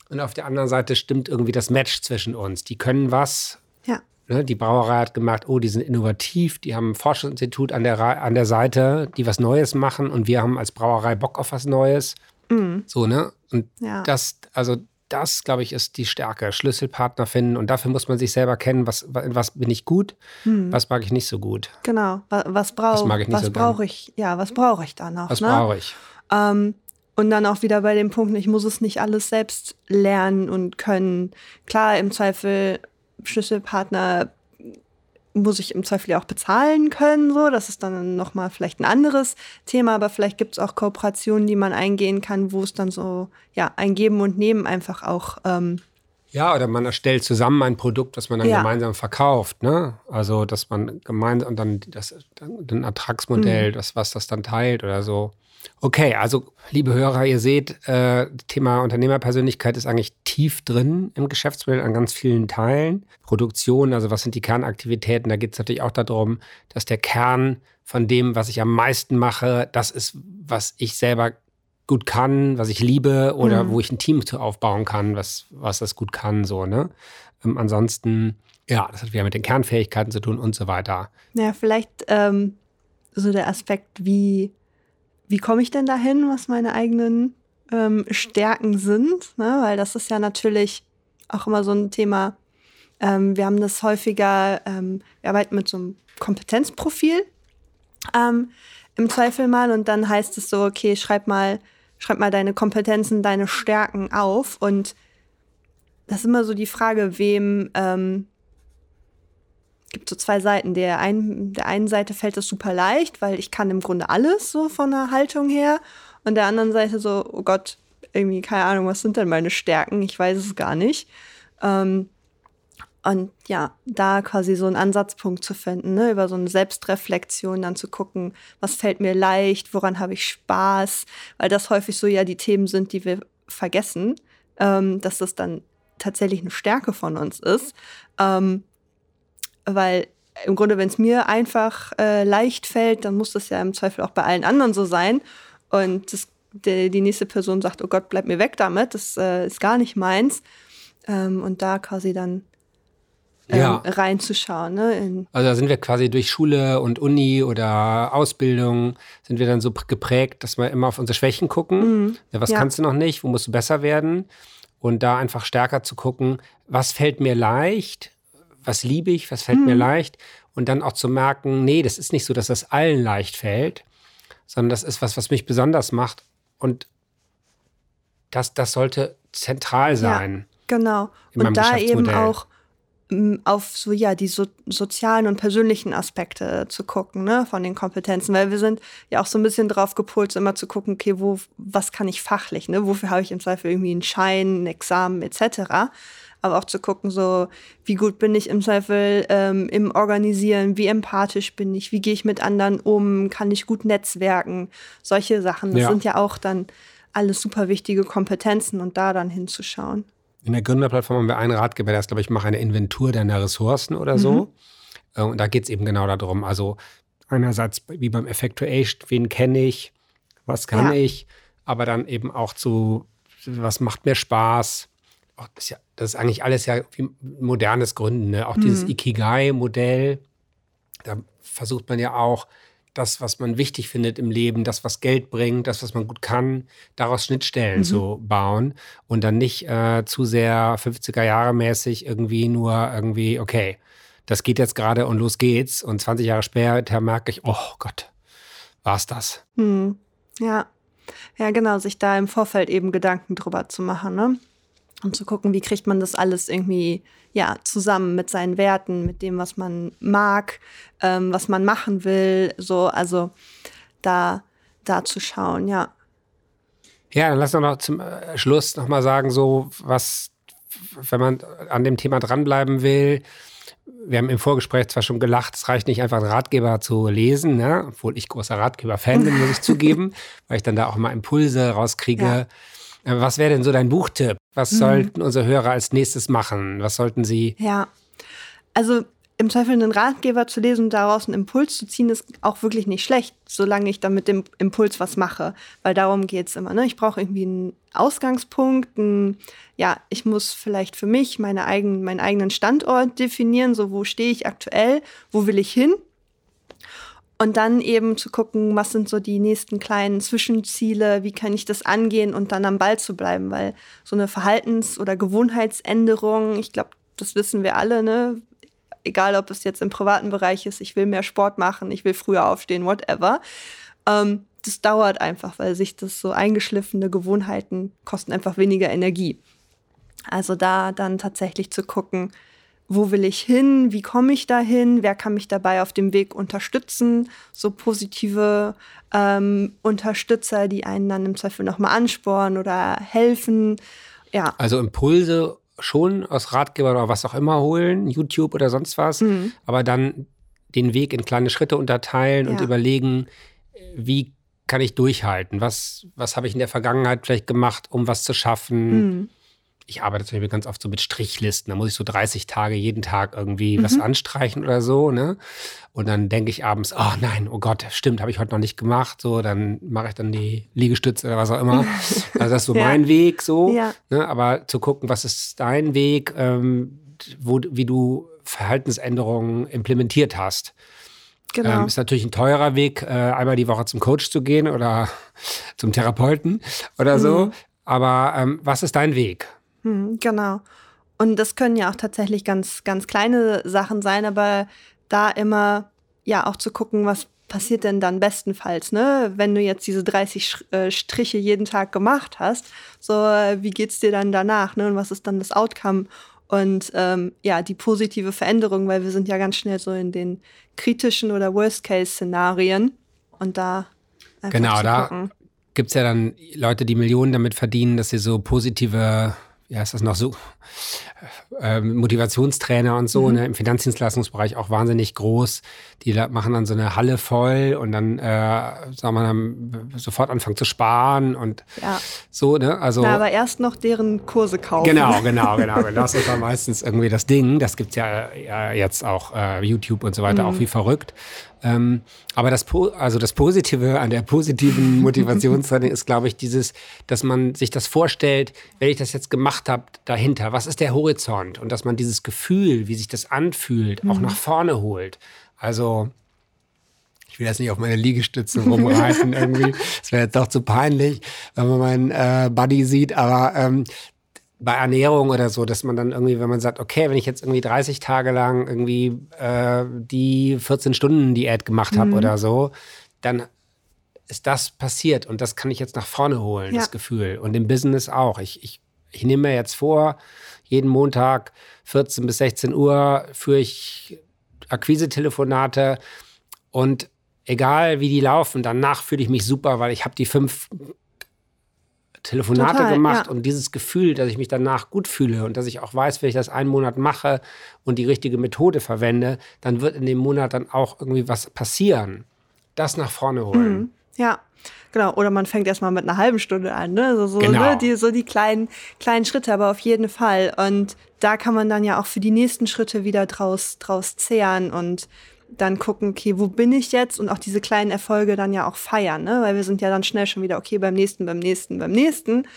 Speaker 3: Und auf der anderen Seite stimmt irgendwie das Match zwischen uns. Die können was.
Speaker 1: Ja.
Speaker 3: Ne, die Brauerei hat gemerkt, oh, die sind innovativ, die haben ein Forschungsinstitut an der, an der Seite, die was Neues machen und wir haben als Brauerei Bock auf was Neues. Mhm. So, ne? Und ja. das, also das, glaube ich, ist die Stärke. Schlüsselpartner finden und dafür muss man sich selber kennen, was, was bin ich gut, hm. was mag ich nicht so gut.
Speaker 1: Genau, was, was brauche was, so brauche ich, ja, was brauche ich da noch?
Speaker 3: Was
Speaker 1: ne?
Speaker 3: brauche ich?
Speaker 1: Ähm, und dann auch wieder bei dem Punkt, ich muss es nicht alles selbst lernen und können. Klar, im Zweifel Schlüsselpartner muss ich im Zweifel ja auch bezahlen können. So, das ist dann nochmal vielleicht ein anderes Thema, aber vielleicht gibt es auch Kooperationen, die man eingehen kann, wo es dann so ja ein Geben und Nehmen einfach auch ähm,
Speaker 3: ja, oder man erstellt zusammen ein Produkt, das man dann ja. gemeinsam verkauft, ne? Also, dass man gemeinsam und dann das ein Ertragsmodell, mhm. das was das dann teilt oder so. Okay, also liebe Hörer, ihr seht, äh, Thema Unternehmerpersönlichkeit ist eigentlich tief drin im Geschäftsmodell an ganz vielen Teilen. Produktion, also was sind die Kernaktivitäten? Da geht es natürlich auch darum, dass der Kern von dem, was ich am meisten mache, das ist, was ich selber gut kann, was ich liebe oder mhm. wo ich ein Team aufbauen kann, was, was das gut kann, so, ne? Ähm, ansonsten, ja, das hat wieder mit den Kernfähigkeiten zu tun und so weiter.
Speaker 1: Ja, vielleicht ähm, so der Aspekt, wie wie komme ich denn dahin, was meine eigenen ähm, Stärken sind? Ne? Weil das ist ja natürlich auch immer so ein Thema. Ähm, wir haben das häufiger, ähm, wir arbeiten mit so einem Kompetenzprofil ähm, im Zweifel mal und dann heißt es so, okay, schreib mal, schreib mal deine Kompetenzen, deine Stärken auf. Und das ist immer so die Frage, wem ähm, gibt so zwei Seiten. Der, ein, der einen Seite fällt es super leicht, weil ich kann im Grunde alles so von der Haltung her. Und der anderen Seite so, oh Gott, irgendwie, keine Ahnung, was sind denn meine Stärken? Ich weiß es gar nicht. Ähm, und ja, da quasi so einen Ansatzpunkt zu finden, ne? über so eine Selbstreflexion dann zu gucken, was fällt mir leicht, woran habe ich Spaß, weil das häufig so ja die Themen sind, die wir vergessen, ähm, dass das dann tatsächlich eine Stärke von uns ist. Ähm, weil im Grunde, wenn es mir einfach äh, leicht fällt, dann muss das ja im Zweifel auch bei allen anderen so sein. Und das, die, die nächste Person sagt, oh Gott, bleib mir weg damit, das äh, ist gar nicht meins. Ähm, und da quasi dann ähm, ja. reinzuschauen. Ne?
Speaker 3: also da sind wir quasi durch Schule und Uni oder Ausbildung, sind wir dann so geprägt, dass wir immer auf unsere Schwächen gucken. Mhm. Ja, was ja. kannst du noch nicht? Wo musst du besser werden? Und da einfach stärker zu gucken, was fällt mir leicht? Was liebe ich? Was fällt mhm. mir leicht? Und dann auch zu merken, nee, das ist nicht so, dass das allen leicht fällt, sondern das ist was, was mich besonders macht. Und das, das sollte zentral sein.
Speaker 1: Ja, genau. Und da eben auch auf so ja die so, sozialen und persönlichen Aspekte zu gucken, ne, von den Kompetenzen, weil wir sind ja auch so ein bisschen drauf gepolt, immer zu gucken, okay, wo was kann ich fachlich, ne, wofür habe ich im Zweifel irgendwie einen Schein, ein Examen etc. Aber auch zu gucken, so wie gut bin ich im Zweifel ähm, im Organisieren, wie empathisch bin ich, wie gehe ich mit anderen um, kann ich gut netzwerken, solche Sachen. Das ja. sind ja auch dann alles super wichtige Kompetenzen und da dann hinzuschauen.
Speaker 3: In der Gründerplattform haben wir einen Ratgeber, der ist, glaube ich, mach eine Inventur deiner Ressourcen oder so. Mhm. Äh, und da geht es eben genau darum. Also einerseits wie beim Effectuation, wen kenne ich, was kann ja. ich, aber dann eben auch zu, was macht mir Spaß. Auch das, ist ja, das ist eigentlich alles ja wie modernes Gründen. Ne? Auch mhm. dieses Ikigai-Modell, da versucht man ja auch, das, was man wichtig findet im Leben, das, was Geld bringt, das, was man gut kann, daraus Schnittstellen mhm. zu bauen und dann nicht äh, zu sehr 50er Jahre mäßig irgendwie nur irgendwie, okay, das geht jetzt gerade und los geht's. Und 20 Jahre später merke ich, oh Gott, war's das?
Speaker 1: Mhm. Ja. Ja, genau, sich da im Vorfeld eben Gedanken drüber zu machen, ne? Und zu gucken, wie kriegt man das alles irgendwie ja, zusammen mit seinen Werten, mit dem, was man mag, ähm, was man machen will, so, also da, da zu schauen, ja.
Speaker 3: Ja, dann lass doch noch zum äh, Schluss nochmal sagen, so was, wenn man an dem Thema dranbleiben will, wir haben im Vorgespräch zwar schon gelacht, es reicht nicht einfach einen Ratgeber zu lesen, ne? obwohl ich großer Ratgeber-Fan bin, muss ich zugeben, weil ich dann da auch mal Impulse rauskriege. Ja was wäre denn so dein Buchtipp? Was mhm. sollten unsere Hörer als nächstes machen? Was sollten sie?
Speaker 1: Ja, also im Zweifel einen Ratgeber zu lesen und daraus einen Impuls zu ziehen, ist auch wirklich nicht schlecht, solange ich dann mit dem Impuls was mache. Weil darum geht es immer. Ne? Ich brauche irgendwie einen Ausgangspunkt. Ein, ja, ich muss vielleicht für mich meine eigen, meinen eigenen Standort definieren. So, wo stehe ich aktuell? Wo will ich hin? Und dann eben zu gucken, was sind so die nächsten kleinen Zwischenziele, wie kann ich das angehen und dann am Ball zu bleiben, weil so eine Verhaltens- oder Gewohnheitsänderung, ich glaube, das wissen wir alle, ne? Egal, ob es jetzt im privaten Bereich ist, ich will mehr Sport machen, ich will früher aufstehen, whatever. Ähm, das dauert einfach, weil sich das so eingeschliffene Gewohnheiten kosten einfach weniger Energie. Also da dann tatsächlich zu gucken, wo will ich hin, wie komme ich dahin, wer kann mich dabei auf dem Weg unterstützen, so positive ähm, Unterstützer, die einen dann im Zweifel nochmal anspornen oder helfen. Ja.
Speaker 3: Also Impulse schon aus Ratgeber oder was auch immer holen, YouTube oder sonst was, mhm. aber dann den Weg in kleine Schritte unterteilen ja. und überlegen, wie kann ich durchhalten? Was, was habe ich in der Vergangenheit vielleicht gemacht, um was zu schaffen? Mhm ich arbeite zum Beispiel ganz oft so mit Strichlisten. Da muss ich so 30 Tage jeden Tag irgendwie mhm. was anstreichen oder so, ne? Und dann denke ich abends, oh nein, oh Gott, stimmt, habe ich heute noch nicht gemacht. So, dann mache ich dann die Liegestütze oder was auch immer. Also das ist so ja. mein Weg so. Ja. Ne? Aber zu gucken, was ist dein Weg, ähm, wo, wie du Verhaltensänderungen implementiert hast. Genau. Ähm, ist natürlich ein teurer Weg, äh, einmal die Woche zum Coach zu gehen oder zum Therapeuten oder so. Mhm. Aber ähm, was ist dein Weg?
Speaker 1: Hm, genau. Und das können ja auch tatsächlich ganz, ganz kleine Sachen sein, aber da immer ja auch zu gucken, was passiert denn dann bestenfalls, ne? Wenn du jetzt diese 30 äh, Striche jeden Tag gemacht hast, so äh, wie geht's dir dann danach, ne? Und was ist dann das Outcome? Und ähm, ja, die positive Veränderung, weil wir sind ja ganz schnell so in den kritischen oder Worst-Case-Szenarien und da
Speaker 3: genau, da gibt es ja dann Leute, die Millionen damit verdienen, dass sie so positive ja, ist das noch so, äh, Motivationstrainer und so, mhm. ne, im Finanzdienstleistungsbereich auch wahnsinnig groß. Die machen dann so eine Halle voll und dann, äh, sagen wir dann, sofort anfangen zu sparen und ja. so, ne, also.
Speaker 1: Na, aber erst noch deren Kurse kaufen.
Speaker 3: Genau, genau, genau. Das ist dann meistens irgendwie das Ding. Das gibt's ja, ja jetzt auch, äh, YouTube und so weiter, mhm. auch wie verrückt. Ähm, aber das, also das Positive an der positiven Motivationstraining ist, glaube ich, dieses, dass man sich das vorstellt, wenn ich das jetzt gemacht habe, dahinter, was ist der Horizont? Und dass man dieses Gefühl, wie sich das anfühlt, mhm. auch nach vorne holt. Also, ich will jetzt nicht auf meine Liegestütze rumreiten irgendwie. Das wäre jetzt doch zu peinlich, wenn man meinen äh, Buddy sieht. Aber ähm, bei Ernährung oder so, dass man dann irgendwie, wenn man sagt, okay, wenn ich jetzt irgendwie 30 Tage lang irgendwie äh, die 14 Stunden Diät gemacht habe mhm. oder so, dann ist das passiert und das kann ich jetzt nach vorne holen, ja. das Gefühl. Und im Business auch. Ich, ich, ich nehme mir jetzt vor, jeden Montag 14 bis 16 Uhr führe ich Akquise-Telefonate und egal wie die laufen, danach fühle ich mich super, weil ich habe die fünf Telefonate Total, gemacht ja. und dieses Gefühl, dass ich mich danach gut fühle und dass ich auch weiß, wenn ich das einen Monat mache und die richtige Methode verwende, dann wird in dem Monat dann auch irgendwie was passieren. Das nach vorne holen. Mhm.
Speaker 1: Ja. Genau, oder man fängt erstmal mit einer halben Stunde an, ne? Also so, genau. ne? Die, so die kleinen, kleinen Schritte, aber auf jeden Fall. Und da kann man dann ja auch für die nächsten Schritte wieder draus, draus zehren und dann gucken, okay, wo bin ich jetzt und auch diese kleinen Erfolge dann ja auch feiern, ne? weil wir sind ja dann schnell schon wieder, okay, beim nächsten, beim nächsten, beim nächsten.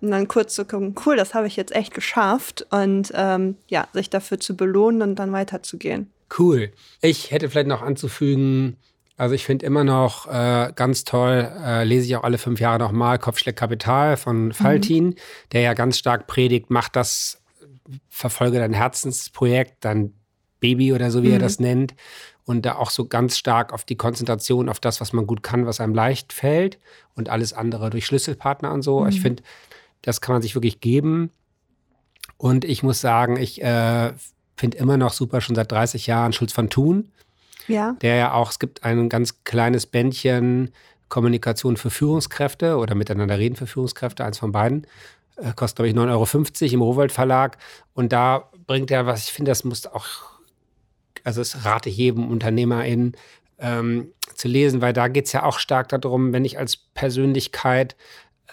Speaker 1: Und dann kurz zu gucken, cool, das habe ich jetzt echt geschafft und ähm, ja, sich dafür zu belohnen und dann weiterzugehen.
Speaker 3: Cool. Ich hätte vielleicht noch anzufügen, also ich finde immer noch äh, ganz toll, äh, lese ich auch alle fünf Jahre nochmal, Kopfschläg Kapital von Faltin, mhm. der ja ganz stark predigt, mach das, verfolge dein Herzensprojekt, dein Baby oder so, wie mhm. er das nennt und da auch so ganz stark auf die Konzentration auf das, was man gut kann, was einem leicht fällt und alles andere durch Schlüsselpartner und so. Mhm. Ich finde, das kann man sich wirklich geben. Und ich muss sagen, ich äh, finde immer noch super, schon seit 30 Jahren Schulz von Thun. Ja. Der ja auch, es gibt ein ganz kleines Bändchen Kommunikation für Führungskräfte oder miteinander reden für Führungskräfte, eins von beiden. Äh, kostet, glaube ich, 9,50 Euro im Rowold Verlag. Und da bringt er was, ich finde, das muss auch also das rate ich jedem UnternehmerInnen ähm, zu lesen, weil da geht es ja auch stark darum, wenn ich als Persönlichkeit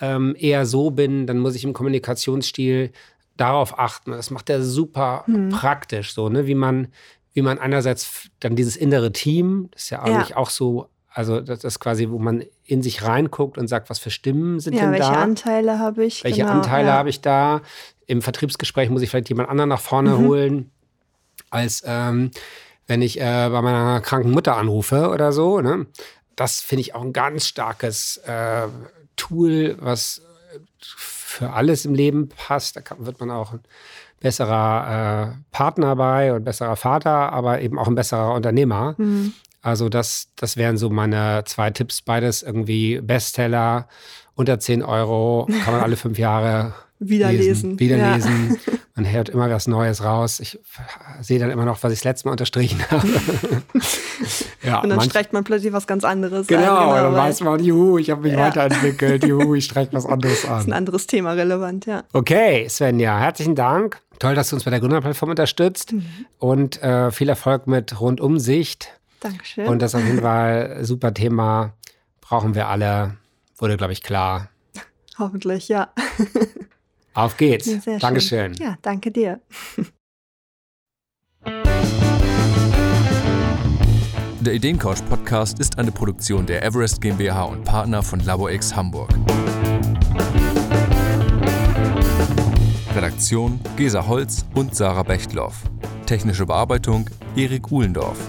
Speaker 3: ähm, eher so bin, dann muss ich im Kommunikationsstil darauf achten. Das macht er super mhm. praktisch, so, ne? Wie man, wie man einerseits dann dieses innere Team, das ist ja eigentlich ja. auch so, also das ist quasi, wo man in sich reinguckt und sagt, was für Stimmen sind ja, denn
Speaker 1: welche
Speaker 3: da?
Speaker 1: Welche Anteile habe ich?
Speaker 3: Welche genau, Anteile ja. habe ich da? Im Vertriebsgespräch muss ich vielleicht jemand anderen nach vorne mhm. holen als ähm, wenn ich äh, bei meiner kranken Mutter anrufe oder so. Ne? Das finde ich auch ein ganz starkes äh, Tool, was für alles im Leben passt. Da kann, wird man auch besserer äh, Partner bei und besserer Vater, aber eben auch ein besserer Unternehmer. Mhm. Also das, das wären so meine zwei Tipps. Beides irgendwie Bestseller, unter 10 Euro, kann man alle fünf Jahre
Speaker 1: Wiederlesen.
Speaker 3: Lesen, wiederlesen. Ja. Man hört immer was Neues raus. Ich sehe dann immer noch, was ich das letzte Mal unterstrichen habe.
Speaker 1: ja, und dann manch, streicht man plötzlich was ganz anderes
Speaker 3: genau, an. Genau, dann weiß man, juhu, ich habe mich ja. weiterentwickelt, juhu, ich streiche was anderes an. Das
Speaker 1: ist ein anderes Thema relevant, ja.
Speaker 3: Okay, Svenja, herzlichen Dank. Toll, dass du uns bei der Gründerplattform unterstützt mhm. und äh, viel Erfolg mit Rundumsicht.
Speaker 1: Dankeschön.
Speaker 3: Und das ist auf jeden Fall super Thema. Brauchen wir alle. Wurde, glaube ich, klar.
Speaker 1: Hoffentlich, ja.
Speaker 3: Auf geht's. Ja, Dankeschön.
Speaker 1: Schön. Ja, danke dir.
Speaker 2: Der Ideencouch Podcast ist eine Produktion der Everest GmbH und Partner von LaborX Hamburg. Redaktion Gesa Holz und Sarah Bechtloff. Technische Bearbeitung Erik Uhlendorf.